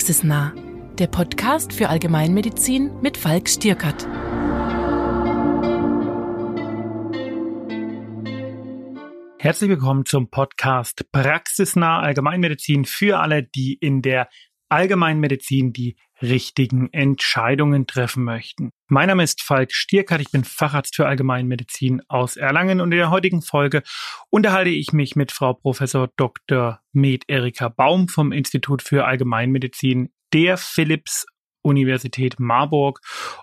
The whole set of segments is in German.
Praxisnah, der Podcast für Allgemeinmedizin mit Falk Stierkert. Herzlich willkommen zum Podcast Praxisnah Allgemeinmedizin für alle, die in der Allgemeinmedizin die richtigen Entscheidungen treffen möchten. Mein Name ist Falk Stierkart, ich bin Facharzt für Allgemeinmedizin aus Erlangen und in der heutigen Folge unterhalte ich mich mit Frau Professor Dr. Med Erika Baum vom Institut für Allgemeinmedizin der Philips Universität Marburg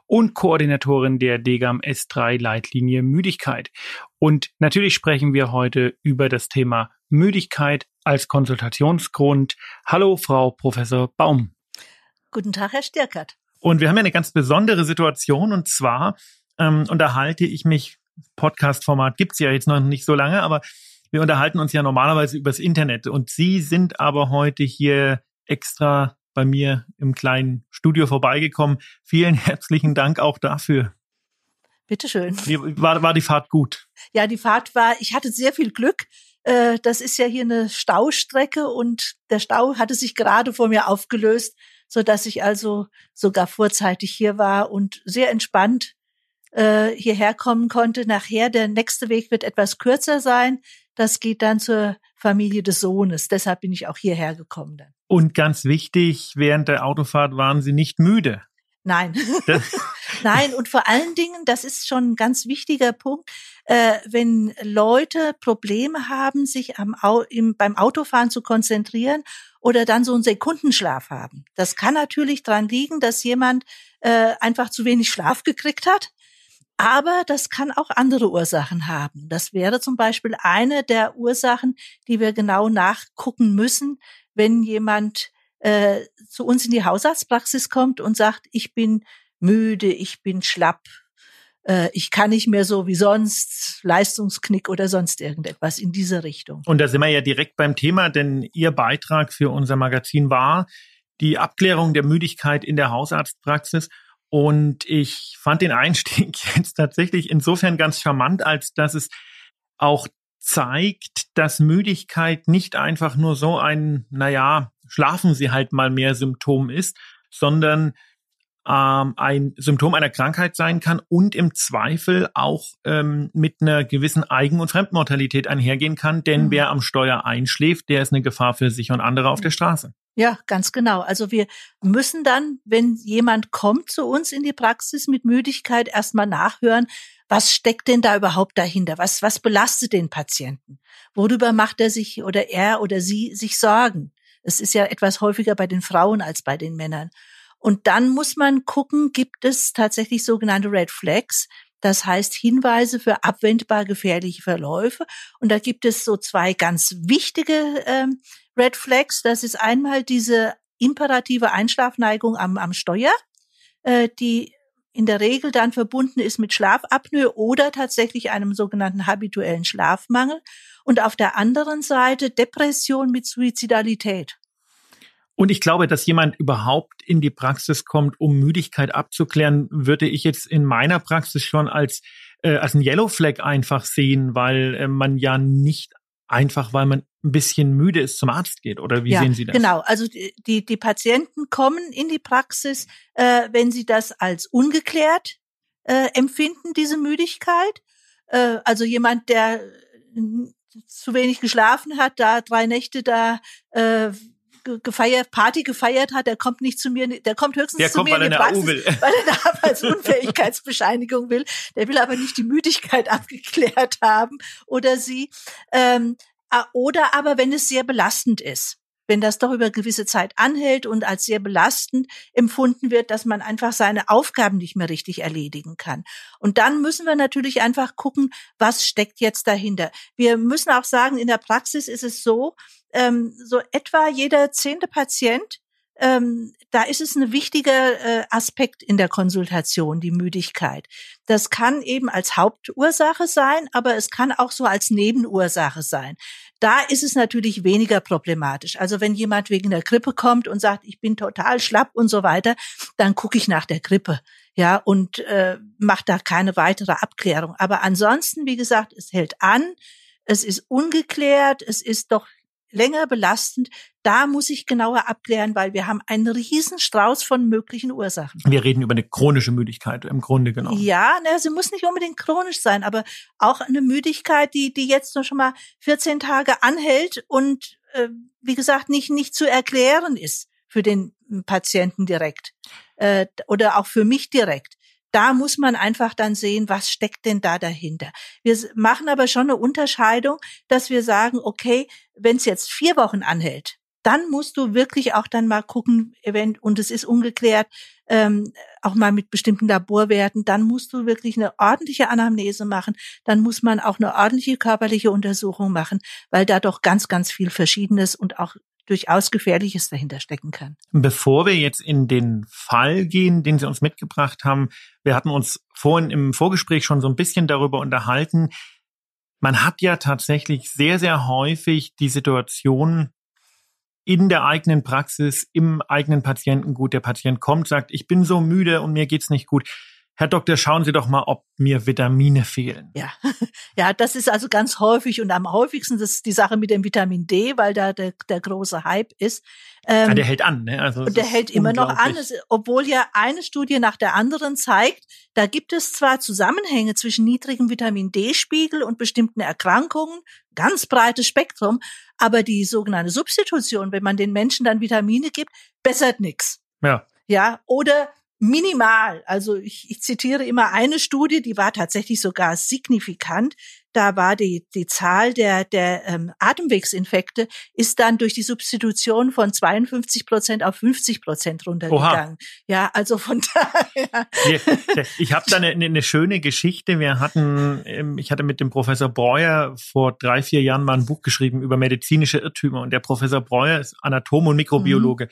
und Koordinatorin der DGAM S3 Leitlinie Müdigkeit. Und natürlich sprechen wir heute über das Thema Müdigkeit als Konsultationsgrund. Hallo, Frau Professor Baum. Guten Tag, Herr Stierkert. Und wir haben ja eine ganz besondere Situation und zwar ähm, unterhalte ich mich, Podcast-Format gibt's ja jetzt noch nicht so lange, aber wir unterhalten uns ja normalerweise übers Internet und Sie sind aber heute hier extra bei mir im kleinen Studio vorbeigekommen. Vielen herzlichen Dank auch dafür. Bitteschön. War, war die Fahrt gut? Ja, die Fahrt war, ich hatte sehr viel Glück. Äh, das ist ja hier eine Staustrecke und der Stau hatte sich gerade vor mir aufgelöst so dass ich also sogar vorzeitig hier war und sehr entspannt äh, hierher kommen konnte. Nachher der nächste Weg wird etwas kürzer sein. Das geht dann zur Familie des Sohnes. Deshalb bin ich auch hierher gekommen dann. Und ganz wichtig, während der Autofahrt waren Sie nicht müde. Nein. Nein, und vor allen Dingen, das ist schon ein ganz wichtiger Punkt, äh, wenn Leute Probleme haben, sich am, im, beim Autofahren zu konzentrieren oder dann so einen Sekundenschlaf haben. Das kann natürlich dran liegen, dass jemand äh, einfach zu wenig Schlaf gekriegt hat. Aber das kann auch andere Ursachen haben. Das wäre zum Beispiel eine der Ursachen, die wir genau nachgucken müssen, wenn jemand äh, zu uns in die Hausarztpraxis kommt und sagt, ich bin müde, ich bin schlapp, äh, ich kann nicht mehr so wie sonst, Leistungsknick oder sonst irgendetwas in diese Richtung. Und da sind wir ja direkt beim Thema, denn Ihr Beitrag für unser Magazin war die Abklärung der Müdigkeit in der Hausarztpraxis. Und ich fand den Einstieg jetzt tatsächlich insofern ganz charmant, als dass es auch zeigt, dass Müdigkeit nicht einfach nur so ein, naja, schlafen Sie halt mal mehr Symptom ist, sondern ähm, ein Symptom einer Krankheit sein kann und im Zweifel auch ähm, mit einer gewissen Eigen- und Fremdmortalität einhergehen kann. Denn mhm. wer am Steuer einschläft, der ist eine Gefahr für sich und andere auf der Straße. Ja, ganz genau. Also wir müssen dann, wenn jemand kommt zu uns in die Praxis mit Müdigkeit, erstmal nachhören, was steckt denn da überhaupt dahinter? Was, was belastet den Patienten? Worüber macht er sich oder er oder sie sich Sorgen? Es ist ja etwas häufiger bei den Frauen als bei den Männern. Und dann muss man gucken, gibt es tatsächlich sogenannte Red Flags, das heißt Hinweise für abwendbar gefährliche Verläufe. Und da gibt es so zwei ganz wichtige ähm, Red Flags. Das ist einmal diese imperative Einschlafneigung am, am Steuer, äh, die in der Regel dann verbunden ist mit Schlafapnoe oder tatsächlich einem sogenannten habituellen Schlafmangel. Und auf der anderen Seite Depression mit Suizidalität. Und ich glaube, dass jemand überhaupt in die Praxis kommt, um Müdigkeit abzuklären, würde ich jetzt in meiner Praxis schon als, äh, als ein Yellow Flag einfach sehen, weil äh, man ja nicht einfach, weil man ein bisschen müde ist, zum Arzt geht. Oder wie ja, sehen Sie das? Genau, also die, die Patienten kommen in die Praxis, äh, wenn sie das als ungeklärt äh, empfinden, diese Müdigkeit. Äh, also jemand, der zu wenig geschlafen hat, da drei Nächte da äh, gefeiert, Party gefeiert hat, der kommt nicht zu mir, der kommt höchstens der zu kommt, mir weil in die Praxis, will. weil er eine Arbeitsunfähigkeitsbescheinigung will. Der will aber nicht die Müdigkeit abgeklärt haben oder sie. Ähm, oder aber wenn es sehr belastend ist wenn das doch über gewisse Zeit anhält und als sehr belastend empfunden wird, dass man einfach seine Aufgaben nicht mehr richtig erledigen kann. Und dann müssen wir natürlich einfach gucken, was steckt jetzt dahinter. Wir müssen auch sagen, in der Praxis ist es so, ähm, so etwa jeder zehnte Patient ähm, da ist es ein wichtiger äh, Aspekt in der Konsultation, die Müdigkeit. Das kann eben als Hauptursache sein, aber es kann auch so als Nebenursache sein. Da ist es natürlich weniger problematisch. Also wenn jemand wegen der Grippe kommt und sagt, ich bin total schlapp und so weiter, dann gucke ich nach der Grippe, ja, und äh, mache da keine weitere Abklärung. Aber ansonsten, wie gesagt, es hält an, es ist ungeklärt, es ist doch länger belastend, da muss ich genauer abklären, weil wir haben einen riesen Strauß von möglichen Ursachen. Wir reden über eine chronische Müdigkeit im Grunde genommen. Ja, ne, sie muss nicht unbedingt chronisch sein, aber auch eine Müdigkeit, die, die jetzt nur schon mal 14 Tage anhält und äh, wie gesagt nicht, nicht zu erklären ist für den Patienten direkt äh, oder auch für mich direkt da muss man einfach dann sehen, was steckt denn da dahinter. Wir machen aber schon eine Unterscheidung, dass wir sagen, okay, wenn es jetzt vier Wochen anhält, dann musst du wirklich auch dann mal gucken, und es ist ungeklärt, ähm, auch mal mit bestimmten Laborwerten, dann musst du wirklich eine ordentliche Anamnese machen, dann muss man auch eine ordentliche körperliche Untersuchung machen, weil da doch ganz, ganz viel Verschiedenes und auch durchaus Gefährliches dahinter stecken kann. Bevor wir jetzt in den Fall gehen, den Sie uns mitgebracht haben, wir hatten uns vorhin im Vorgespräch schon so ein bisschen darüber unterhalten. Man hat ja tatsächlich sehr, sehr häufig die Situation in der eigenen Praxis, im eigenen Patientengut. Der Patient kommt, sagt, ich bin so müde und mir geht's nicht gut. Herr Doktor, schauen Sie doch mal, ob mir Vitamine fehlen. Ja, ja, das ist also ganz häufig und am häufigsten das ist die Sache mit dem Vitamin D, weil da der, der große Hype ist. Ähm, ja, der hält an, ne? Also und der hält immer noch an, es, obwohl ja eine Studie nach der anderen zeigt, da gibt es zwar Zusammenhänge zwischen niedrigem Vitamin D-Spiegel und bestimmten Erkrankungen, ganz breites Spektrum, aber die sogenannte Substitution, wenn man den Menschen dann Vitamine gibt, bessert nichts. Ja. Ja, oder minimal. Also ich, ich zitiere immer eine Studie, die war tatsächlich sogar signifikant. Da war die, die Zahl der, der ähm, Atemwegsinfekte ist dann durch die Substitution von 52 Prozent auf 50 Prozent runtergegangen. Oha. Ja, also von daher. Ich habe da eine, eine schöne Geschichte. Wir hatten, ähm, ich hatte mit dem Professor Breuer vor drei, vier Jahren mal ein Buch geschrieben über medizinische Irrtümer. Und der Professor Breuer ist Anatom und Mikrobiologe. Mhm.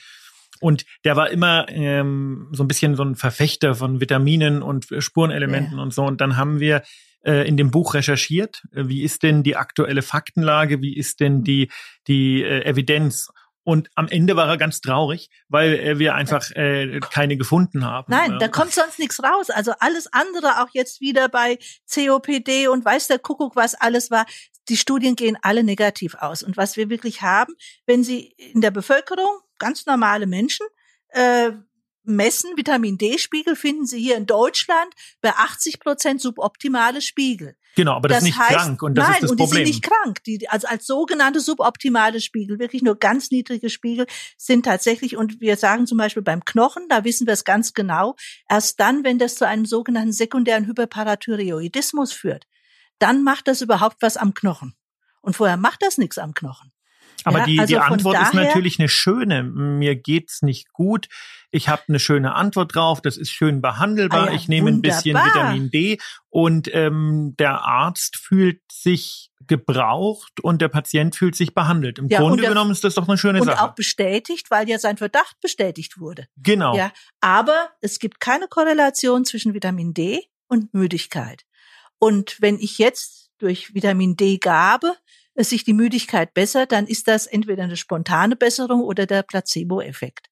Und der war immer ähm, so ein bisschen so ein Verfechter von Vitaminen und Spurenelementen ja. und so. Und dann haben wir äh, in dem Buch recherchiert, äh, wie ist denn die aktuelle Faktenlage, wie ist denn die, die äh, Evidenz. Und am Ende war er ganz traurig, weil äh, wir einfach äh, keine gefunden haben. Nein, da kommt sonst nichts raus. Also alles andere, auch jetzt wieder bei COPD und weiß der Kuckuck, was alles war. Die Studien gehen alle negativ aus. Und was wir wirklich haben, wenn Sie in der Bevölkerung ganz normale Menschen äh, messen. Vitamin D-Spiegel finden Sie hier in Deutschland bei 80 Prozent suboptimale Spiegel. Genau, aber das, das ist nicht heißt, krank und das nein, ist das und Problem. die sind nicht krank. Die, also als sogenannte suboptimale Spiegel, wirklich nur ganz niedrige Spiegel sind tatsächlich, und wir sagen zum Beispiel beim Knochen, da wissen wir es ganz genau, erst dann, wenn das zu einem sogenannten sekundären Hyperparathyreoidismus führt, dann macht das überhaupt was am Knochen. Und vorher macht das nichts am Knochen. Aber ja, die, also die Antwort ist natürlich eine schöne. Mir geht's nicht gut. Ich habe eine schöne Antwort drauf. Das ist schön behandelbar. Ah ja, ich nehme ein bisschen Vitamin D und ähm, der Arzt fühlt sich gebraucht und der Patient fühlt sich behandelt. Im ja, Grunde der, genommen ist das doch eine schöne und Sache. Und auch bestätigt, weil ja sein Verdacht bestätigt wurde. Genau. Ja, aber es gibt keine Korrelation zwischen Vitamin D und Müdigkeit. Und wenn ich jetzt durch Vitamin D-Gabe sich die Müdigkeit bessert, dann ist das entweder eine spontane Besserung oder der Placebo-Effekt.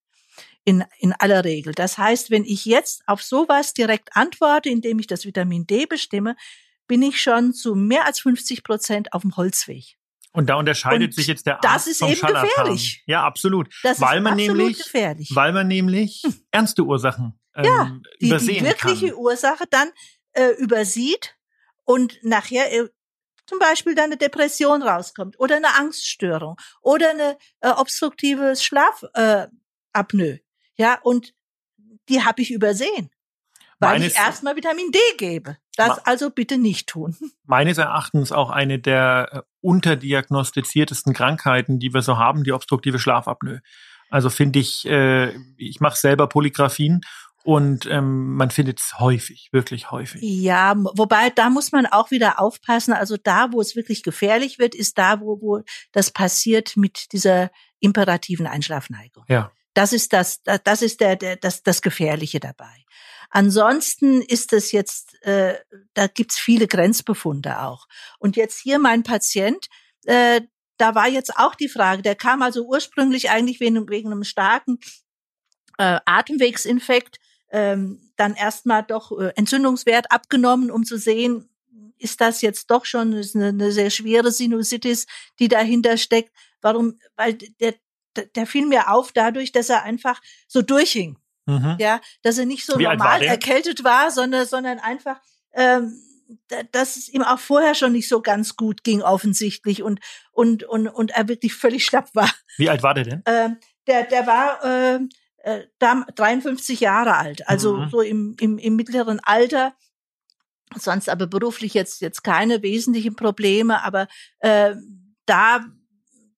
In, in aller Regel. Das heißt, wenn ich jetzt auf sowas direkt antworte, indem ich das Vitamin D bestimme, bin ich schon zu mehr als 50 Prozent auf dem Holzweg. Und da unterscheidet und sich jetzt der Arzt Das ist vom eben Scharlatan. gefährlich. Ja, absolut. Das weil ist man absolut nämlich, gefährlich. Weil man nämlich hm. ernste Ursachen ähm, ja, die, übersehen die wirkliche kann. Ursache dann äh, übersieht und nachher äh, zum Beispiel dann eine Depression rauskommt oder eine Angststörung oder eine äh, obstruktive Schlafapnoe. Äh, ja, und die habe ich übersehen, weil Meines ich erstmal Vitamin D gebe. Das also bitte nicht tun. Meines Erachtens auch eine der äh, unterdiagnostiziertesten Krankheiten, die wir so haben, die obstruktive Schlafapnoe. Also finde ich, äh, ich mache selber Polygraphien und ähm, man findet es häufig, wirklich häufig. Ja, wobei da muss man auch wieder aufpassen. Also da, wo es wirklich gefährlich wird, ist da, wo, wo das passiert mit dieser imperativen Einschlafneigung. Ja. Das ist das, das ist der, der das, das Gefährliche dabei. Ansonsten ist es jetzt, äh, da gibt's viele Grenzbefunde auch. Und jetzt hier mein Patient, äh, da war jetzt auch die Frage, der kam also ursprünglich eigentlich wegen, wegen einem starken äh, Atemwegsinfekt ähm, dann erstmal doch äh, Entzündungswert abgenommen, um zu sehen, ist das jetzt doch schon eine, eine sehr schwere Sinusitis, die dahinter steckt. warum, weil der, der fiel mir auf dadurch, dass er einfach so durchhing. Mhm. Ja, dass er nicht so Wie normal erkältet war, sondern, sondern einfach, ähm, dass es ihm auch vorher schon nicht so ganz gut ging, offensichtlich, und, und, und, und er wirklich völlig schlapp war. Wie alt war der denn? Ähm, der, der war äh, äh, 53 Jahre alt, also mhm. so im, im, im mittleren Alter. Sonst aber beruflich jetzt, jetzt keine wesentlichen Probleme, aber äh, da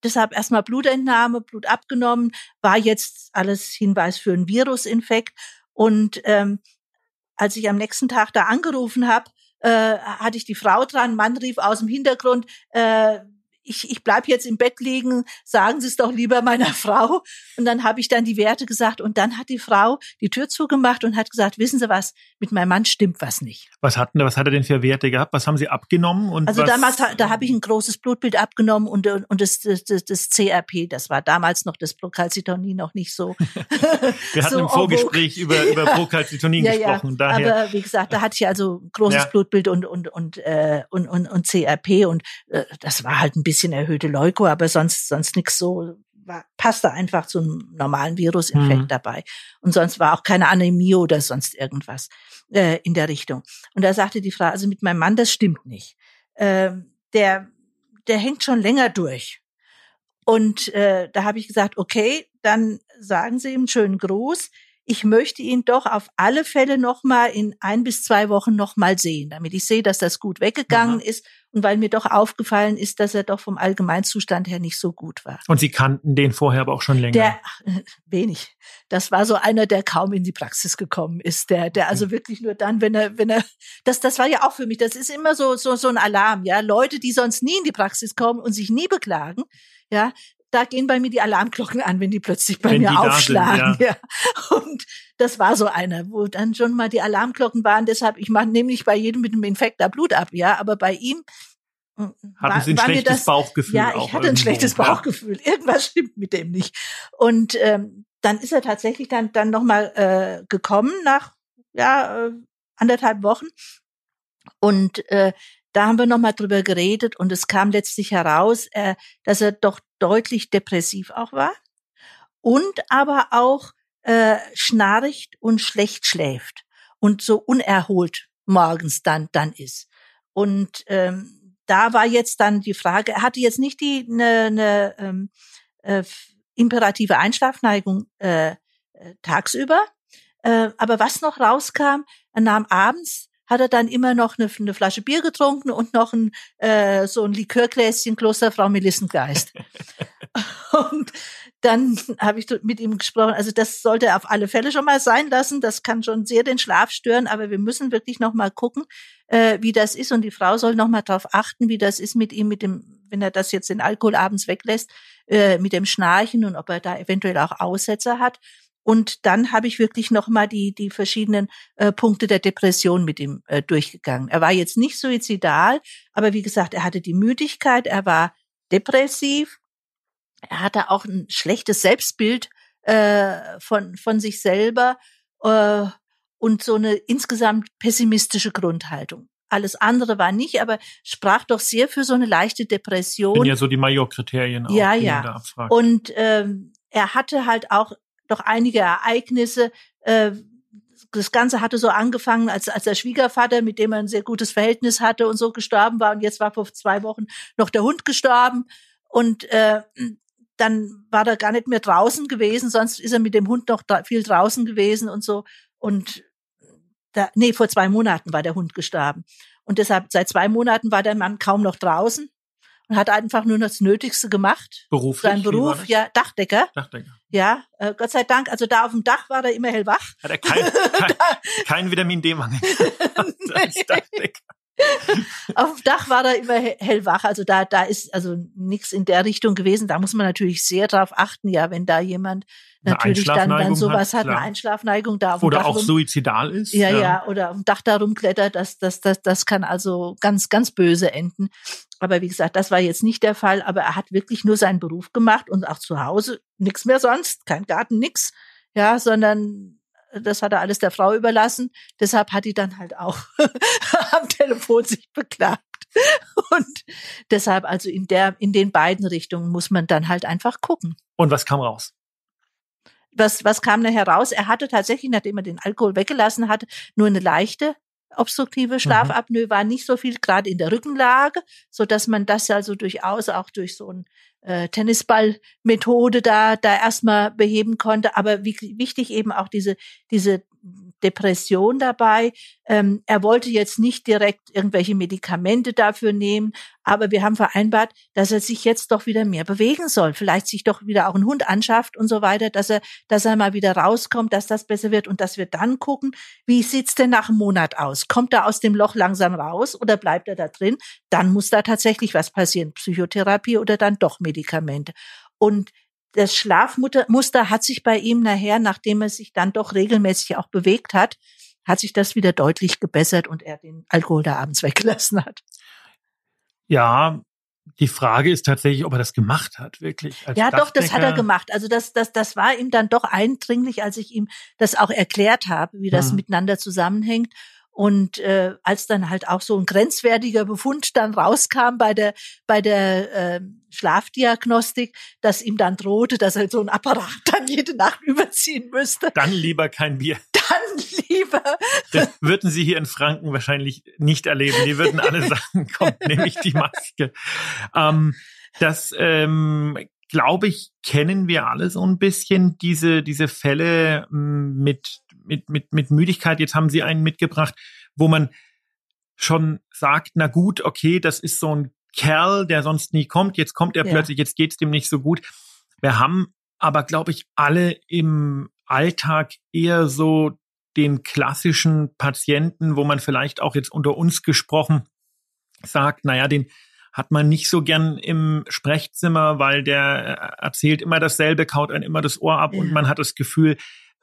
deshalb erstmal Blutentnahme, Blut abgenommen, war jetzt alles Hinweis für einen Virusinfekt. Und ähm, als ich am nächsten Tag da angerufen habe, äh, hatte ich die Frau dran, Mann rief aus dem Hintergrund, äh, ich, ich bleib jetzt im Bett liegen, sagen Sie es doch lieber meiner Frau. Und dann habe ich dann die Werte gesagt und dann hat die Frau die Tür zugemacht und hat gesagt, wissen Sie was, mit meinem Mann stimmt was nicht. Was hatten, was hat er denn für Werte gehabt? Was haben Sie abgenommen? Und also was? damals, da habe ich ein großes Blutbild abgenommen und, und das, das, das, CRP, das war damals noch das Procalcitonin noch nicht so. Wir hatten so im Vorgespräch über, über Procalcitonin ja, gesprochen. Ja, daher. Aber wie gesagt, da hatte ich also ein großes ja. Blutbild und, und, und, äh, und, und, und CRP und äh, das war halt ein bisschen bisschen erhöhte Leuko, aber sonst, sonst nichts so, war, passte einfach zu einem normalen Virusinfekt mhm. dabei. Und sonst war auch keine Anämie oder sonst irgendwas äh, in der Richtung. Und da sagte die Frau, also mit meinem Mann, das stimmt nicht. Äh, der, der hängt schon länger durch. Und äh, da habe ich gesagt, okay, dann sagen Sie ihm einen schönen Gruß ich möchte ihn doch auf alle Fälle noch mal in ein bis zwei Wochen noch mal sehen, damit ich sehe, dass das gut weggegangen Aha. ist und weil mir doch aufgefallen ist, dass er doch vom Allgemeinzustand her nicht so gut war. Und Sie kannten den vorher aber auch schon länger? Der, wenig. Das war so einer, der kaum in die Praxis gekommen ist, der, der also wirklich nur dann, wenn er, wenn er, das, das war ja auch für mich, das ist immer so, so, so ein Alarm, ja. Leute, die sonst nie in die Praxis kommen und sich nie beklagen, ja, da gehen bei mir die Alarmglocken an, wenn die plötzlich bei wenn mir aufschlagen. Sind, ja. ja. Und das war so einer, wo dann schon mal die Alarmglocken waren. Deshalb, ich mache nämlich bei jedem mit dem Infekt da Blut ab, ja, aber bei ihm hm, hatten war, Sie ein schlechtes das, Bauchgefühl? Ja, ich hatte ein schlechtes Bauchgefühl. Ja. Irgendwas stimmt mit dem nicht. Und ähm, dann ist er tatsächlich dann dann noch mal äh, gekommen nach ja äh, anderthalb Wochen und äh, da haben wir nochmal drüber geredet und es kam letztlich heraus, äh, dass er doch deutlich depressiv auch war und aber auch äh, schnarcht und schlecht schläft und so unerholt morgens dann dann ist. Und ähm, da war jetzt dann die Frage, er hatte jetzt nicht die eine ne, ähm, äh, imperative Einschlafneigung äh, äh, tagsüber, äh, aber was noch rauskam, er nahm abends hat er dann immer noch eine, eine Flasche Bier getrunken und noch ein, äh, so ein Likörgläschen Klosterfrau Melissengeist. und dann habe ich mit ihm gesprochen, also das sollte er auf alle Fälle schon mal sein lassen. Das kann schon sehr den Schlaf stören, aber wir müssen wirklich noch mal gucken, äh, wie das ist. Und die Frau soll noch mal darauf achten, wie das ist mit ihm, mit dem, wenn er das jetzt den Alkohol abends weglässt, äh, mit dem Schnarchen und ob er da eventuell auch Aussetzer hat. Und dann habe ich wirklich nochmal die, die verschiedenen äh, Punkte der Depression mit ihm äh, durchgegangen. Er war jetzt nicht suizidal, aber wie gesagt, er hatte die Müdigkeit, er war depressiv, er hatte auch ein schlechtes Selbstbild äh, von, von sich selber äh, und so eine insgesamt pessimistische Grundhaltung. Alles andere war nicht, aber sprach doch sehr für so eine leichte Depression. Sind ja so die Major-Kriterien auch. Ja, ja. Und ähm, er hatte halt auch doch einige Ereignisse. Äh, das Ganze hatte so angefangen, als, als der Schwiegervater, mit dem er ein sehr gutes Verhältnis hatte und so gestorben war. Und jetzt war vor zwei Wochen noch der Hund gestorben. Und äh, dann war er gar nicht mehr draußen gewesen, sonst ist er mit dem Hund noch viel draußen gewesen und so. Und da, nee, vor zwei Monaten war der Hund gestorben. Und deshalb, seit zwei Monaten war der Mann kaum noch draußen und hat einfach nur das Nötigste gemacht. Beruflich? Sein Beruf, ja, Dachdecker. Dachdecker. Ja, äh, Gott sei Dank, also da auf dem Dach war er immer hellwach. Hat er kein, kein, kein Vitamin D-Mangel als Dachdecker. Auf dem Dach war er immer hellwach, also da da ist also nichts in der Richtung gewesen. Da muss man natürlich sehr drauf achten, ja, wenn da jemand natürlich dann dann sowas hat, hat eine Einschlafneigung da auf oder dem Dach auch rum, suizidal ist. Ja, ja, ja, oder auf dem Dach da rumklettert, das das das das kann also ganz ganz böse enden. Aber wie gesagt, das war jetzt nicht der Fall, aber er hat wirklich nur seinen Beruf gemacht und auch zu Hause nichts mehr sonst, kein Garten, nix, ja, sondern das hat er alles der Frau überlassen. Deshalb hat die dann halt auch am Telefon sich beklagt. Und deshalb also in der, in den beiden Richtungen muss man dann halt einfach gucken. Und was kam raus? Was, was kam da heraus? Er hatte tatsächlich, nachdem er den Alkohol weggelassen hatte, nur eine leichte obstruktive mhm. Schlafapnoe, war nicht so viel gerade in der Rückenlage, so dass man das also durchaus auch durch so ein äh, Tennisball-Methode da, da erstmal beheben konnte. Aber wie, wichtig eben auch diese, diese Depression dabei. Ähm, er wollte jetzt nicht direkt irgendwelche Medikamente dafür nehmen, aber wir haben vereinbart, dass er sich jetzt doch wieder mehr bewegen soll. Vielleicht sich doch wieder auch einen Hund anschafft und so weiter, dass er, dass er mal wieder rauskommt, dass das besser wird und dass wir dann gucken, wie sieht's denn nach einem Monat aus? Kommt er aus dem Loch langsam raus oder bleibt er da drin? Dann muss da tatsächlich was passieren, Psychotherapie oder dann doch Medikamente. Und das Schlafmuster hat sich bei ihm nachher, nachdem er sich dann doch regelmäßig auch bewegt hat, hat sich das wieder deutlich gebessert und er den Alkohol da abends weggelassen hat. Ja, die Frage ist tatsächlich, ob er das gemacht hat, wirklich. ja, doch, das hat er gemacht. Also das, das, das war ihm dann doch eindringlich, als ich ihm das auch erklärt habe, wie das mhm. miteinander zusammenhängt. Und äh, als dann halt auch so ein grenzwertiger Befund dann rauskam bei der bei der äh, Schlafdiagnostik, dass ihm dann drohte, dass er so ein Apparat dann jede Nacht überziehen müsste. Dann lieber kein Bier. Dann lieber. Das würden Sie hier in Franken wahrscheinlich nicht erleben. Die würden alle sagen, kommt nämlich die Maske. Ähm, das ähm, glaube ich, kennen wir alle so ein bisschen, diese, diese Fälle mit mit, mit, mit Müdigkeit. Jetzt haben Sie einen mitgebracht, wo man schon sagt, na gut, okay, das ist so ein Kerl, der sonst nie kommt. Jetzt kommt er ja. plötzlich, jetzt geht's dem nicht so gut. Wir haben aber, glaube ich, alle im Alltag eher so den klassischen Patienten, wo man vielleicht auch jetzt unter uns gesprochen sagt, naja, den hat man nicht so gern im Sprechzimmer, weil der erzählt immer dasselbe, kaut einen immer das Ohr ab ja. und man hat das Gefühl,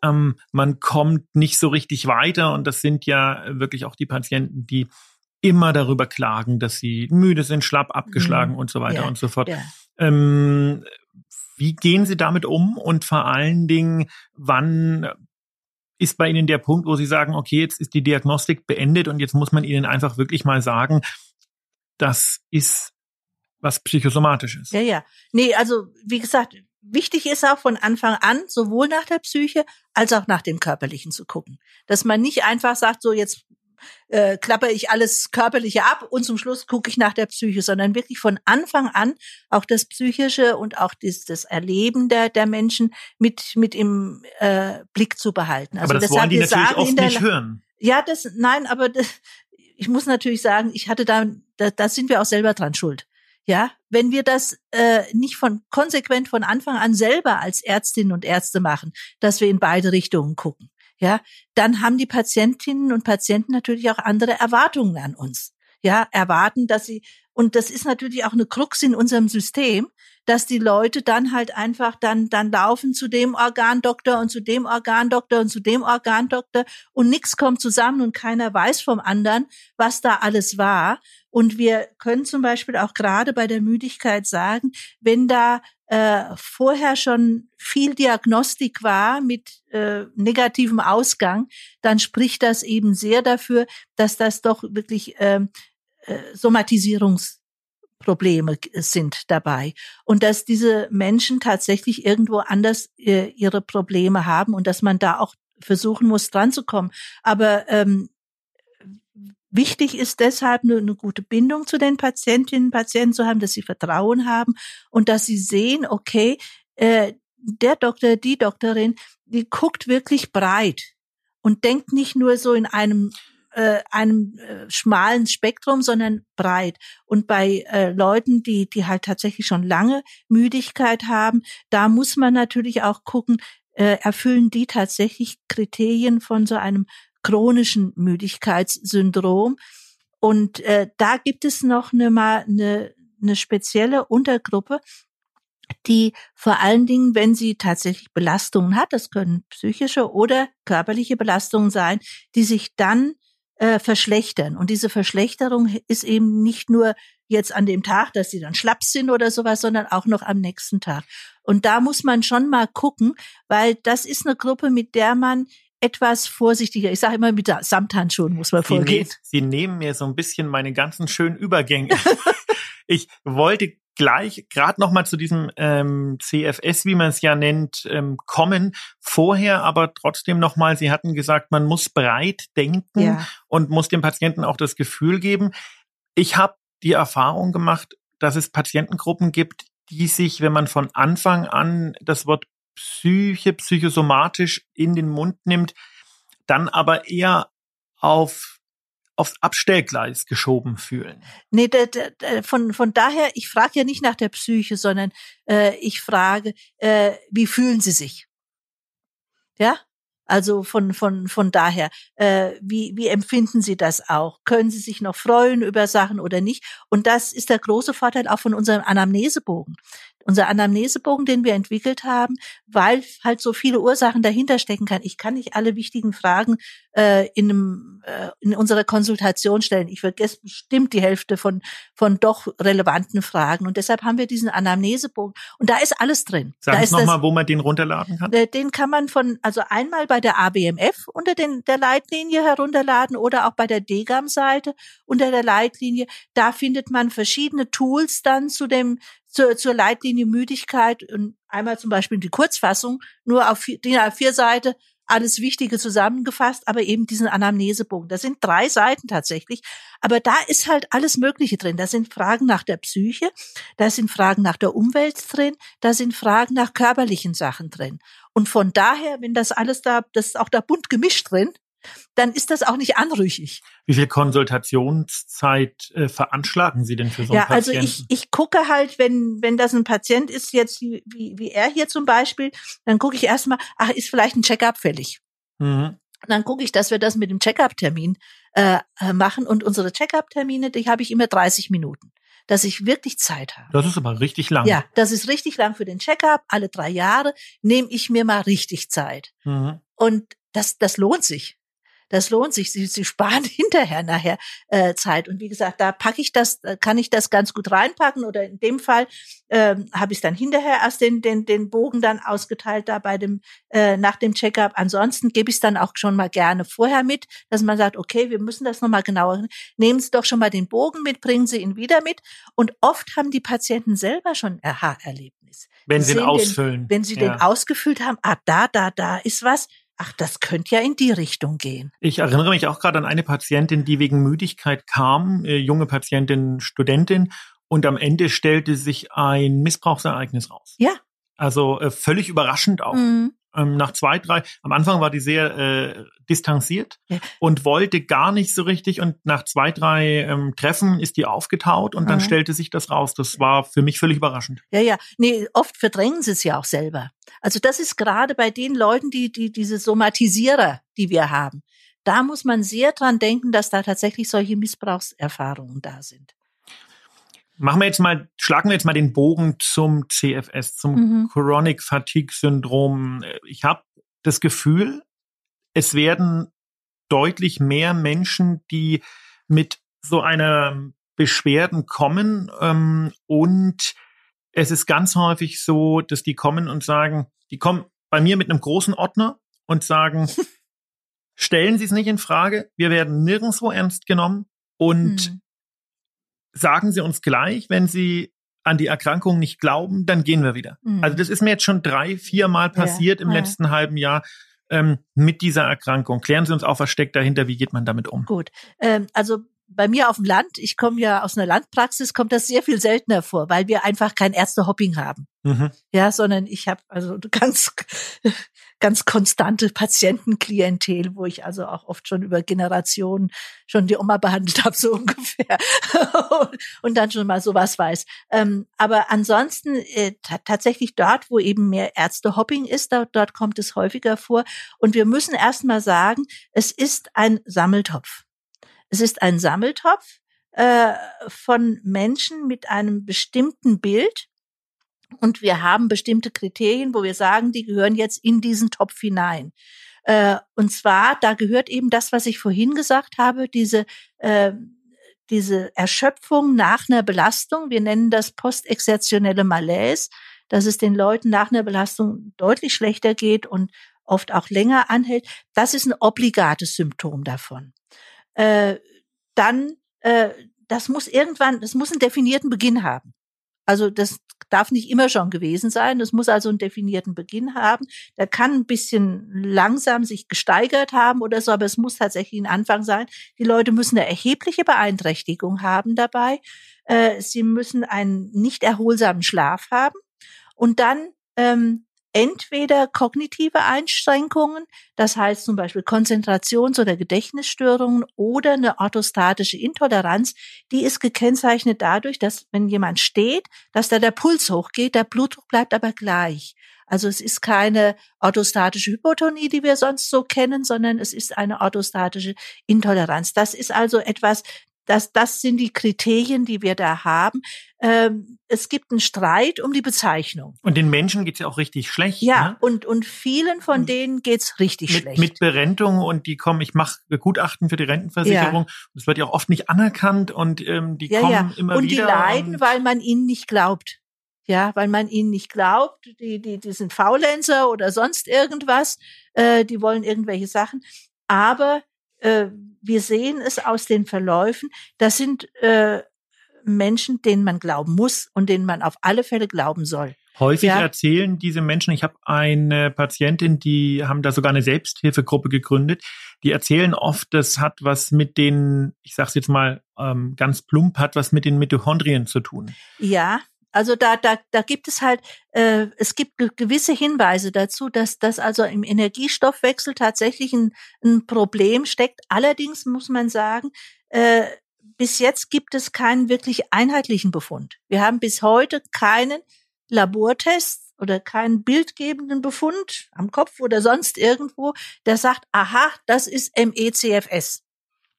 ähm, man kommt nicht so richtig weiter und das sind ja wirklich auch die Patienten, die immer darüber klagen, dass sie müde sind, schlapp, abgeschlagen mhm. und so weiter ja, und so fort. Ja. Ähm, wie gehen Sie damit um und vor allen Dingen, wann ist bei Ihnen der Punkt, wo Sie sagen, okay, jetzt ist die Diagnostik beendet und jetzt muss man Ihnen einfach wirklich mal sagen, das ist was psychosomatisches. Ja, ja. Nee, also wie gesagt, wichtig ist auch von Anfang an, sowohl nach der Psyche als auch nach dem Körperlichen zu gucken. Dass man nicht einfach sagt, so jetzt äh, klappe ich alles Körperliche ab und zum Schluss gucke ich nach der Psyche, sondern wirklich von Anfang an auch das Psychische und auch das, das Erleben der, der Menschen mit, mit im äh, Blick zu behalten. Also aber das wollen die natürlich oft nicht hören. Ja, das, nein, aber das, ich muss natürlich sagen, ich hatte da, da, da sind wir auch selber dran schuld. Ja, wenn wir das äh, nicht von konsequent von Anfang an selber als Ärztinnen und Ärzte machen, dass wir in beide Richtungen gucken, ja, dann haben die Patientinnen und Patienten natürlich auch andere Erwartungen an uns. Ja, erwarten, dass sie und das ist natürlich auch eine Krux in unserem System, dass die Leute dann halt einfach dann dann laufen zu dem Organdoktor und zu dem Organdoktor und zu dem Organdoktor und nichts kommt zusammen und keiner weiß vom anderen, was da alles war. Und wir können zum Beispiel auch gerade bei der Müdigkeit sagen, wenn da äh, vorher schon viel Diagnostik war mit äh, negativem Ausgang, dann spricht das eben sehr dafür, dass das doch wirklich ähm, äh, Somatisierungsprobleme sind dabei und dass diese Menschen tatsächlich irgendwo anders äh, ihre Probleme haben und dass man da auch versuchen muss, dran zu kommen. Aber ähm, Wichtig ist deshalb eine, eine gute Bindung zu den Patientinnen und Patienten zu haben, dass sie Vertrauen haben und dass sie sehen, okay, äh, der Doktor, die Doktorin, die guckt wirklich breit und denkt nicht nur so in einem äh, einem äh, schmalen Spektrum, sondern breit. Und bei äh, Leuten, die die halt tatsächlich schon lange Müdigkeit haben, da muss man natürlich auch gucken, äh, erfüllen die tatsächlich Kriterien von so einem chronischen Müdigkeitssyndrom. Und äh, da gibt es noch eine, mal eine, eine spezielle Untergruppe, die vor allen Dingen, wenn sie tatsächlich Belastungen hat, das können psychische oder körperliche Belastungen sein, die sich dann äh, verschlechtern. Und diese Verschlechterung ist eben nicht nur jetzt an dem Tag, dass sie dann schlapp sind oder sowas, sondern auch noch am nächsten Tag. Und da muss man schon mal gucken, weil das ist eine Gruppe, mit der man etwas vorsichtiger. Ich sage immer, mit Samthandschuhen muss man Sie, vorgehen. ne Sie nehmen mir so ein bisschen meine ganzen schönen Übergänge. ich wollte gleich gerade noch mal zu diesem ähm, CFS, wie man es ja nennt, ähm, kommen. Vorher aber trotzdem noch mal, Sie hatten gesagt, man muss breit denken Ja. und muss dem Patienten auch das Gefühl geben. Ich habe die Erfahrung gemacht, dass es Patientengruppen gibt, die sich, wenn man von Anfang an das Wort Psyche, psychosomatisch in den Mund nimmt, dann aber eher auf aufs Abstellgleis geschoben fühlen. Nee, da, da, von, von daher, ich frage ja nicht nach der Psyche, sondern äh, ich frage, äh, wie fühlen Sie sich? Ja? Also von, von, von daher, äh, wie, wie empfinden Sie das auch? Können Sie sich noch freuen über Sachen oder nicht? Und das ist der große Vorteil auch von unserem Anamnesebogen. Unser Anamnesebogen, den wir entwickelt haben, weil halt so viele Ursachen dahinter stecken kann. Ich kann nicht alle wichtigen Fragen äh, in, einem, äh, in unserer Konsultation stellen. Ich vergesse bestimmt die Hälfte von, von doch relevanten Fragen. Und deshalb haben wir diesen Anamnesebogen. Und da ist alles drin. Sie ist nochmal, wo man den runterladen kann. äh, Den kann man von, also einmal bei der ABMF unter den, der Leitlinie herunterladen oder auch bei der DGAM-Seite unter der Leitlinie. Da findet man verschiedene Tools dann zu dem, zur, zur Leitlinie Müdigkeit und einmal zum Beispiel die Kurzfassung, nur auf vier, DIN A4 Seite, alles Wichtige zusammengefasst, aber eben diesen Anamnesebogen. Das sind drei Seiten tatsächlich. Aber da ist halt alles Mögliche drin. Da sind Fragen nach der Psyche, da sind Fragen nach der Umwelt drin, da sind Fragen nach körperlichen Sachen drin. Und von daher, wenn das alles da, das ist auch da bunt gemischt drin, dann ist das auch nicht anrüchig. Wie viel Konsultationszeit äh, veranschlagen Sie denn für so einen ja, also Patienten? ich, ich gucke halt, wenn, wenn das ein Patient ist, jetzt wie, wie, wie er hier zum Beispiel, dann gucke ich erstmal, ach, ist vielleicht ein Check-up fällig. mhm. dann gucke ich, dass wir das mit dem Check-up-Termin äh, machen. Und unsere Check-up-Termine, die habe ich immer 30 Minuten, dass ich wirklich Zeit habe. Das ist aber richtig lang. Ja, das ist richtig lang für den Check-up. Alle drei Jahre nehme ich mir mal richtig Zeit. Mhm. Und das, das lohnt sich. Das lohnt sich. Sie, sie sparen hinterher nachher äh, Zeit. Und wie gesagt, da packe ich das, äh, kann ich das ganz gut reinpacken. Oder in dem Fall ähm, habe ich dann hinterher erst den, den, den Bogen dann ausgeteilt da bei dem äh, nach dem Checkup. Ansonsten gebe ich es dann auch schon mal gerne vorher mit, dass man sagt, okay, wir müssen das nochmal genauer. Nehmen Sie doch schon mal den Bogen mit, bringen Sie ihn wieder mit. Und oft haben die Patienten selber schon ein Aha-Erlebnis. Wenn Sie ihn sehen den- ausfüllen. Wenn Sie ja. den ausgefüllt haben, ah, da, da, da ist was. Ach, das könnte ja in die Richtung gehen. Ich erinnere mich auch gerade an eine Patientin, die wegen Müdigkeit kam, äh, junge Patientin, Studentin, und am Ende stellte sich ein Missbrauchsereignis raus. Ja. Also äh, völlig überraschend auch. Mhm. Ähm, nach zwei, drei, am Anfang war die sehr äh, distanziert Ja. und wollte gar nicht so richtig und nach zwei, drei ähm, Treffen ist die aufgetaut und dann Mhm. stellte sich das raus. Das war für mich völlig überraschend. Ja, ja. Nee, oft verdrängen sie es ja auch selber. Also das ist gerade bei den Leuten, die, die, diese Somatisierer, die wir haben. Da muss man sehr dran denken, dass da tatsächlich solche Missbrauchserfahrungen da sind. Machen wir jetzt mal, schlagen wir jetzt mal den Bogen zum CFS, zum Mhm. Chronic Fatigue Syndrom. Ich habe das Gefühl, es werden deutlich mehr Menschen, die mit so einer Beschwerden kommen ähm, und es ist ganz häufig so, dass die kommen und sagen, die kommen bei mir mit einem großen Ordner und sagen, stellen Sie es nicht in Frage, wir werden nirgendwo ernst genommen und Mhm. Sagen Sie uns gleich, wenn Sie an die Erkrankung nicht glauben, dann gehen wir wieder. Mhm. Also das ist mir jetzt schon drei, vier Mal passiert im ja. letzten halben Jahr ähm, mit dieser Erkrankung. Klären Sie uns auf, was steckt dahinter, wie geht man damit um? Gut. Ähm, also bei mir auf dem Land, ich komme ja aus einer Landpraxis, kommt das sehr viel seltener vor, weil wir einfach kein Ärztehopping haben. Mhm. Ja, sondern ich habe also ganz, ganz konstante Patientenklientel, wo ich also auch oft schon über Generationen schon die Oma behandelt habe, so ungefähr. und dann schon mal sowas weiß. Ähm, aber ansonsten äh, ta- tatsächlich dort, wo eben mehr Ärztehopping ist, dort, dort kommt es häufiger vor. Und wir müssen erst mal sagen, es ist ein Sammeltopf. Es ist ein Sammeltopf äh, von Menschen mit einem bestimmten Bild. Und wir haben bestimmte Kriterien, wo wir sagen, die gehören jetzt in diesen Topf hinein. Äh, und zwar, da gehört eben das, was ich vorhin gesagt habe, diese, äh, diese Erschöpfung nach einer Belastung. Wir nennen das postexertionelle Malaise, dass es den Leuten nach einer Belastung deutlich schlechter geht und oft auch länger anhält. Das ist ein obligates Symptom davon. Äh, dann, äh, das muss irgendwann, das muss einen definierten Beginn haben. Also das darf nicht immer schon gewesen sein. Das muss also einen definierten Beginn haben. Der kann ein bisschen langsam sich gesteigert haben oder so, aber es muss tatsächlich ein Anfang sein. Die Leute müssen eine erhebliche Beeinträchtigung haben dabei. Äh, sie müssen einen nicht erholsamen Schlaf haben. Und dann ähm, entweder kognitive Einschränkungen, das heißt zum Beispiel Konzentrations- oder Gedächtnisstörungen oder eine orthostatische Intoleranz, die ist gekennzeichnet dadurch, dass wenn jemand steht, dass da der Puls hochgeht, der Blutdruck bleibt aber gleich. Also es ist keine orthostatische Hypotonie, die wir sonst so kennen, sondern es ist eine orthostatische Intoleranz. Das ist also etwas, das, das sind die Kriterien, die wir da haben. Ähm, es gibt einen Streit um die Bezeichnung. Und den Menschen geht's ja auch richtig schlecht. Ja, ne? und, und vielen von hm. denen geht's richtig mit, schlecht. Mit Berentung und die kommen, ich mache Gutachten für die Rentenversicherung. Ja. Das wird ja auch oft nicht anerkannt und ähm, die ja, kommen ja. immer und wieder. Und die leiden, weil man ihnen nicht glaubt. Ja, weil man ihnen nicht glaubt, die, die, die sind Faulenzer oder sonst irgendwas, äh, die wollen irgendwelche Sachen. Aber äh, wir sehen es aus den Verläufen, das sind äh, Menschen, denen man glauben muss und denen man auf alle Fälle glauben soll. Häufig ja. erzählen diese Menschen, ich habe eine Patientin, die haben da sogar eine Selbsthilfegruppe gegründet, die erzählen oft, das hat was mit den, ich sage es jetzt mal ähm, ganz plump, hat was mit den Mitochondrien zu tun. Ja, also da, da, da gibt es halt, äh, es gibt gewisse Hinweise dazu, dass das also im Energiestoffwechsel tatsächlich ein, ein Problem steckt. Allerdings muss man sagen, äh, bis jetzt gibt es keinen wirklich einheitlichen Befund. Wir haben bis heute keinen Labortest oder keinen bildgebenden Befund am Kopf oder sonst irgendwo, der sagt, aha, das ist MECFS.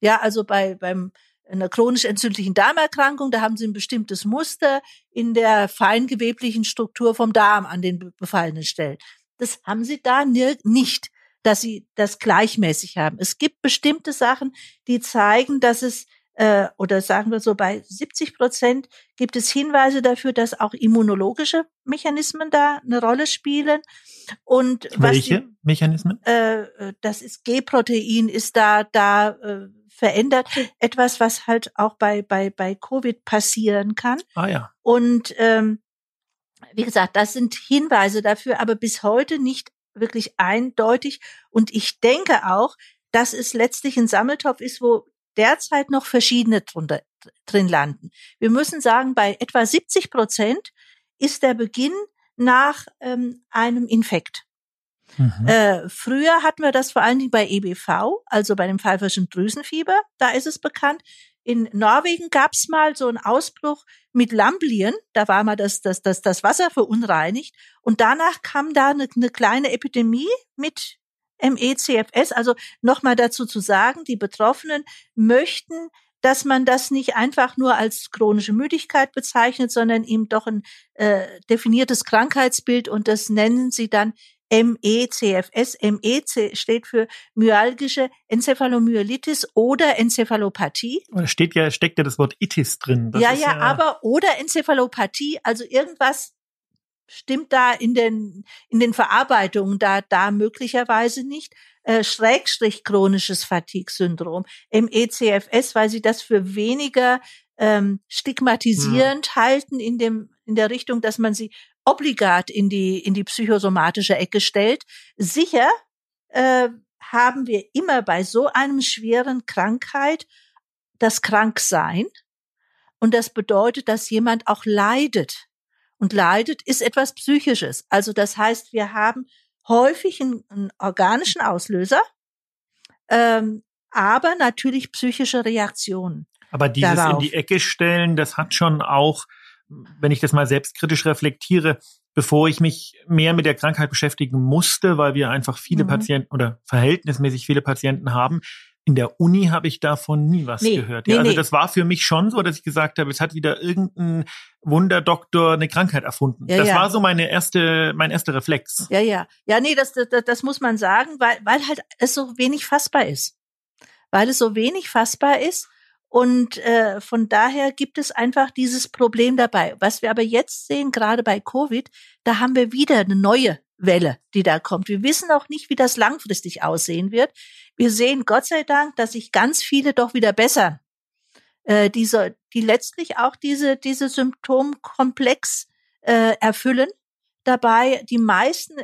Ja, also bei, beim einer chronisch entzündlichen Darmerkrankung, da haben sie ein bestimmtes Muster in der feingeweblichen Struktur vom Darm an den befallenen Stellen. Das haben sie da nicht, dass sie das gleichmäßig haben. Es gibt bestimmte Sachen, die zeigen, dass es äh, oder sagen wir so bei 70 Prozent gibt es Hinweise dafür, dass auch immunologische Mechanismen da eine Rolle spielen. Und welche die, Mechanismen? Äh, das ist G-Protein ist da da äh, verändert. Etwas, was halt auch bei, bei, bei Covid passieren kann. Ah ja. Und ähm, wie gesagt, das sind Hinweise dafür, aber bis heute nicht wirklich eindeutig. Und ich denke auch, dass es letztlich ein Sammeltopf ist, wo derzeit noch verschiedene drunter, drin landen. Wir müssen sagen, bei etwa 70 Prozent ist der Beginn nach ähm, einem Infekt. Mhm. Äh, früher hatten wir das vor allen Dingen bei EBV, also bei dem pfeiferschen Drüsenfieber. Da ist es bekannt. In Norwegen gab's mal so einen Ausbruch mit Lamblien. Da war mal das, das, das, das Wasser verunreinigt. Und danach kam da eine, eine kleine Epidemie mit MECFS. Also nochmal dazu zu sagen, die Betroffenen möchten dass man das nicht einfach nur als chronische Müdigkeit bezeichnet, sondern ihm doch ein äh, definiertes Krankheitsbild und das nennen sie dann MECFS. MEC steht für myalgische Enzephalomyelitis oder Enzephalopathie. Da steht ja, steckt ja das Wort Itis drin. Das ja, ja, ja, aber oder Enzephalopathie, also irgendwas stimmt da in den, in den Verarbeitungen da, da möglicherweise nicht. Äh, Schrägstrich chronisches Fatigue-Syndrom, MECFS, weil sie das für weniger ähm, stigmatisierend hm. halten in dem, in der Richtung, dass man sie obligat in die, in die psychosomatische Ecke stellt. Sicher äh, haben wir immer bei so einem schweren Krankheit das Kranksein. Und das bedeutet, dass jemand auch leidet. Und leidet ist etwas Psychisches. Also das heißt, wir haben häufig einen, einen organischen Auslöser, ähm, aber natürlich psychische Reaktionen. Aber dieses darauf. in die Ecke stellen, das hat schon auch wenn ich das mal selbstkritisch reflektiere, bevor ich mich mehr mit der Krankheit beschäftigen musste, weil wir einfach viele mhm. Patienten oder verhältnismäßig viele Patienten haben. In der Uni habe ich davon nie was nee, gehört. Ja, nee, also nee. das war für mich schon so, dass ich gesagt habe, es hat wieder irgendein Wunderdoktor eine Krankheit erfunden. Ja, das ja. war so meine erste, mein erster Reflex. Ja, ja. Ja, nee, das, das, das muss man sagen, weil, weil halt es so wenig fassbar ist. Weil es so wenig fassbar ist und äh, von daher gibt es einfach dieses Problem dabei. Was wir aber jetzt sehen, gerade bei Covid, da haben wir wieder eine neue Welle, die da kommt. Wir wissen auch nicht, wie das langfristig aussehen wird. Wir sehen Gott sei Dank, dass sich ganz viele doch wieder bessern, äh, diese, die letztlich auch diese, diese Symptomkomplex äh, erfüllen. Dabei die meisten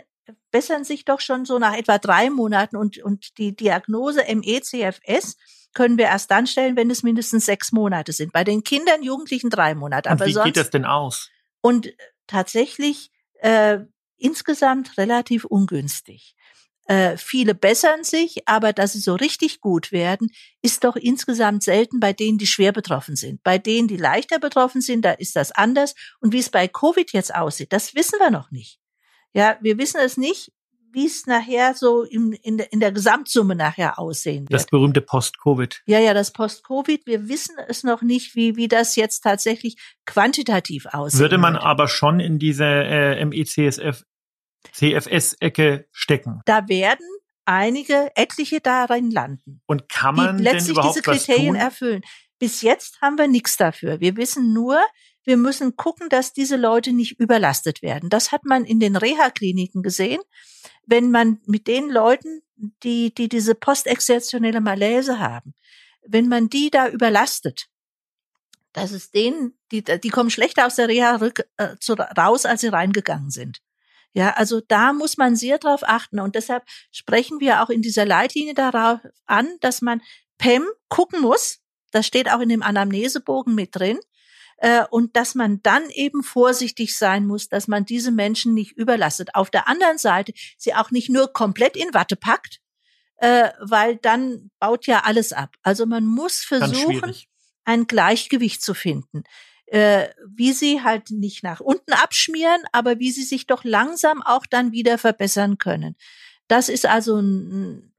bessern sich doch schon so nach etwa drei Monaten und, und die Diagnose MECFS können wir erst dann stellen, wenn es mindestens sechs Monate sind. Bei den Kindern, Jugendlichen drei Monate. Und Aber wie sonst, geht das denn aus? Und tatsächlich äh, insgesamt relativ ungünstig. Äh, viele bessern sich, aber dass sie so richtig gut werden, ist doch insgesamt selten bei denen, die schwer betroffen sind. Bei denen, die leichter betroffen sind, da ist das anders. Und wie es bei Covid jetzt aussieht, das wissen wir noch nicht. Ja, wir wissen es nicht, wie es nachher so in, in, der, in der Gesamtsumme nachher aussehen wird. Das berühmte Post-Covid. Ja, ja, das Post-Covid. Wir wissen es noch nicht, wie, wie das jetzt tatsächlich quantitativ aussieht. Würde man aber schon in diese äh, MECSF CFS-Ecke stecken. Da werden einige, etliche darin landen. Und kann man die denn letztlich überhaupt diese Kriterien erfüllen. Bis jetzt haben wir nichts dafür. Wir wissen nur, wir müssen gucken, dass diese Leute nicht überlastet werden. Das hat man in den Reha-Kliniken gesehen. Wenn man mit den Leuten, die, die diese postexertionelle Malaise haben, wenn man die da überlastet, dass es denen, die, die kommen schlechter aus der Reha rück, äh, zu, raus, als sie reingegangen sind. Ja, also da muss man sehr drauf achten und deshalb sprechen wir auch in dieser Leitlinie darauf an, dass man PEM gucken muss. Das steht auch in dem Anamnesebogen mit drin. Äh, und dass man dann eben vorsichtig sein muss, dass man diese Menschen nicht überlastet. Auf der anderen Seite sie auch nicht nur komplett in Watte packt, äh, weil dann baut ja alles ab. Also man muss versuchen, ein Gleichgewicht zu finden, äh, wie sie halt nicht nach unten abschmieren, aber wie sie sich doch langsam auch dann wieder verbessern können. Das ist also ein,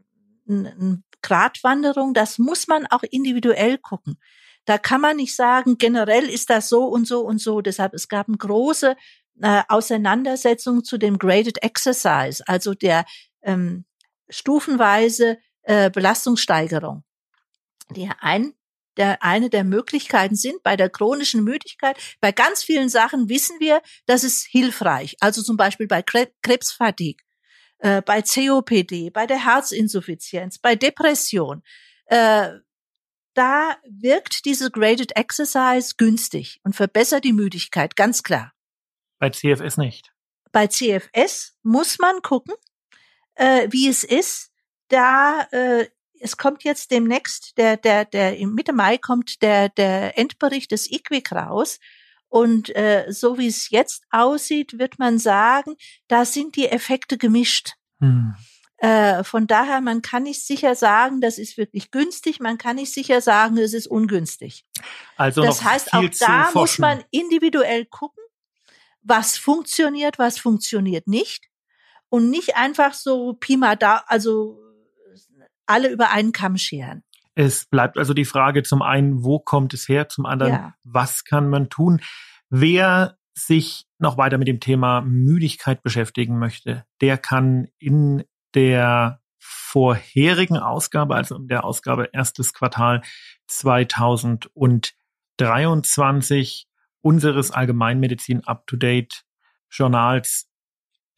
ein, ein Gratwanderung, das muss man auch individuell gucken. Da kann man nicht sagen, generell ist das so und so und so. Deshalb, es gab eine große äh, Auseinandersetzung zu dem Graded Exercise, also der ähm, stufenweise äh, Belastungssteigerung. Die ein, der, eine der Möglichkeiten sind bei der chronischen Müdigkeit. Bei ganz vielen Sachen wissen wir, das ist hilfreich. Also zum Beispiel bei Kre Krebsfatigue, äh, bei COPD, bei der Herzinsuffizienz, bei Depression. Äh, da wirkt diese Graded Exercise günstig und verbessert die Müdigkeit, ganz klar. Bei CFS nicht. Bei CFS muss man gucken, äh, wie es ist. Da äh, es kommt jetzt demnächst der der der im Mitte Mai kommt der der Endbericht des IQWIC raus und äh, so wie es jetzt aussieht, wird man sagen, da sind die Effekte gemischt. Hm. Äh, von daher, man kann nicht sicher sagen, das ist wirklich günstig, man kann nicht sicher sagen, es ist ungünstig. Also das heißt, auch da muss forschen. man individuell gucken, was funktioniert, was funktioniert nicht. Und nicht einfach so Pima da, also alle über einen Kamm scheren. Es bleibt also die Frage zum einen, wo kommt es her? Zum anderen, Ja. was kann man tun? Wer sich noch weiter mit dem Thema Müdigkeit beschäftigen möchte, der kann in der vorherigen Ausgabe, also in der Ausgabe erstes Quartal 2023 unseres Allgemeinmedizin Up-to-Date Journals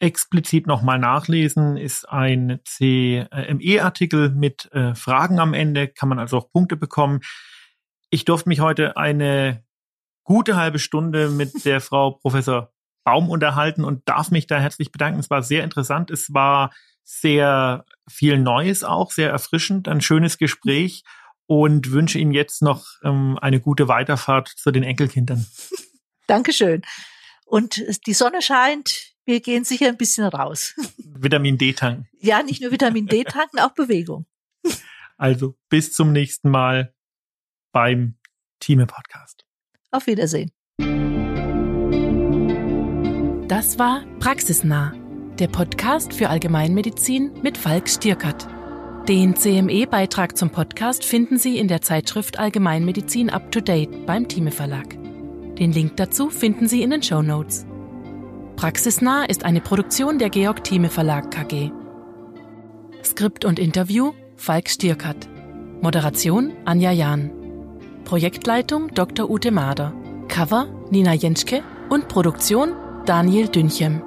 explizit nochmal nachlesen, ist ein CME-Artikel mit äh, Fragen am Ende, kann man also auch Punkte bekommen. Ich durfte mich heute eine gute halbe Stunde mit der Frau Professor Baum unterhalten und darf mich da herzlich bedanken. Es war sehr interessant. Es war sehr viel Neues auch, sehr erfrischend, ein schönes Gespräch und wünsche Ihnen jetzt noch ähm, eine gute Weiterfahrt zu den Enkelkindern. Dankeschön. Und die Sonne scheint, wir gehen sicher ein bisschen raus. Vitamin D tanken. Ja, nicht nur Vitamin D tanken, auch Bewegung. Also bis zum nächsten Mal beim Team Podcast. Auf Wiedersehen. Das war Praxisnah, der Podcast für Allgemeinmedizin mit Falk Stierkart. Den CME-Beitrag zum Podcast finden Sie in der Zeitschrift Allgemeinmedizin Up to Date beim Thieme Verlag. Den Link dazu finden Sie in den Show Notes. Praxisnah ist eine Produktion der Georg Thieme Verlag KG. Skript und Interview Falk Stierkart. Moderation Anja Jahn. Projektleitung Dr. Ute Mader. Cover Nina Jenschke und Produktion Daniel Dünchem.